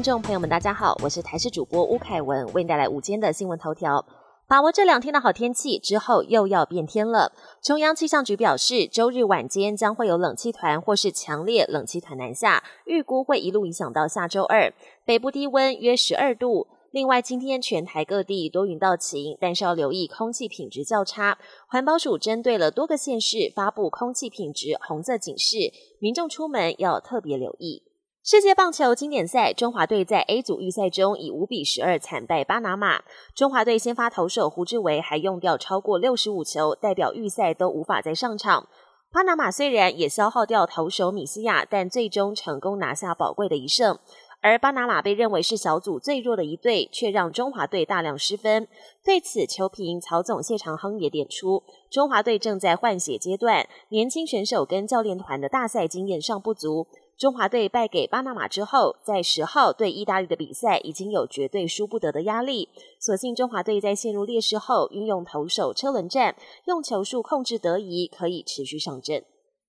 听众朋友们，大家好，我是台视主播吴凯文，为您带来午间的新闻头条。把握这两天的好天气，之后又要变天了。中央气象局表示，周日晚间将会有冷气团或是强烈冷气团南下，预估会一路影响到下周二。北部低温约十二度。另外，今天全台各地多云到晴，但是要留意空气品质较差。环保署针对了多个县市发布空气品质红色警示，民众出门要特别留意。世界棒球经典赛，中华队在 A 组预赛中以五比十二惨败巴拿马。中华队先发投手胡志伟还用掉超过六十五球，代表预赛都无法再上场。巴拿马虽然也消耗掉投手米西亚，但最终成功拿下宝贵的一胜。而巴拿马被认为是小组最弱的一队，却让中华队大量失分。对此，球评曹总谢长亨也点出，中华队正在换血阶段，年轻选手跟教练团的大赛经验尚不足。中华队败给巴拿马之后，在十号对意大利的比赛已经有绝对输不得的压力。所幸中华队在陷入劣势后，运用投手车轮战，用球数控制得宜，可以持续上阵。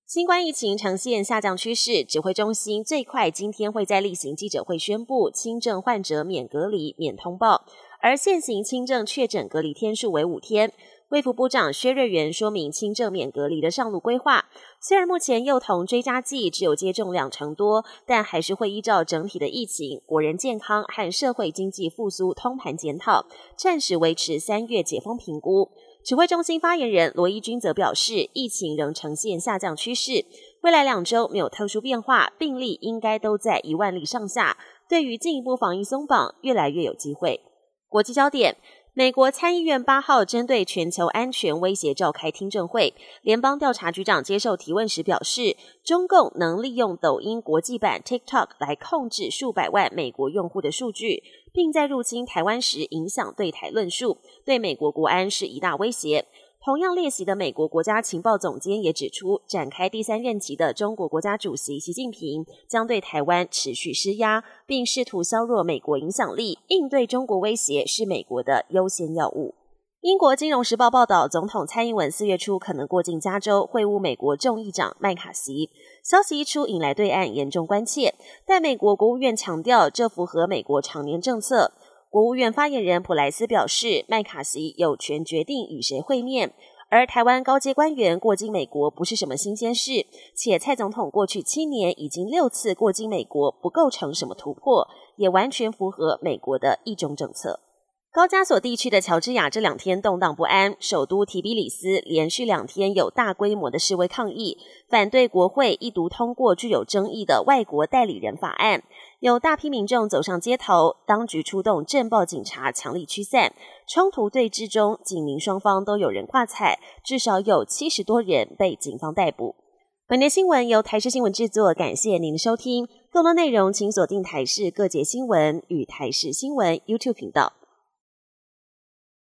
新冠疫情呈现下降趋势，指挥中心最快今天会在例行记者会宣布轻症患者免隔离、免通报，而现行轻症确诊隔离天数为五天。卫福部长薛瑞元说明轻症免隔离的上路规划，虽然目前幼童追加剂只有接种两成多，但还是会依照整体的疫情、国人健康和社会经济复苏通盘检讨，暂时维持三月解封评估。指挥中心发言人罗伊军则表示，疫情仍呈现下降趋势，未来两周没有特殊变化，病例应该都在一万例上下。对于进一步防疫松绑，越来越有机会。国际焦点。美国参议院八号针对全球安全威胁召开听证会，联邦调查局长接受提问时表示，中共能利用抖音国际版 TikTok 来控制数百万美国用户的数据，并在入侵台湾时影响对台论述，对美国国安是一大威胁。同样列席的美国国家情报总监也指出，展开第三任期的中国国家主席习近平将对台湾持续施压，并试图削弱美国影响力。应对中国威胁是美国的优先要务。英国金融时报报道，总统蔡英文四月初可能过境加州会晤美国众议长麦卡锡。消息一出，引来对岸严重关切，但美国国务院强调，这符合美国常年政策。国务院发言人普莱斯表示，麦卡锡有权决定与谁会面，而台湾高阶官员过境美国不是什么新鲜事，且蔡总统过去七年已经六次过境美国，不构成什么突破，也完全符合美国的一种政策。高加索地区的乔治亚这两天动荡不安，首都提比里斯连续两天有大规模的示威抗议，反对国会一读通过具有争议的外国代理人法案。有大批民众走上街头，当局出动镇暴警察强力驱散。冲突对峙中，警民双方都有人挂彩，至少有七十多人被警方逮捕。本节新闻由台视新闻制作，感谢您的收听。更多内容请锁定台视各节新闻与台视新闻 YouTube 频道。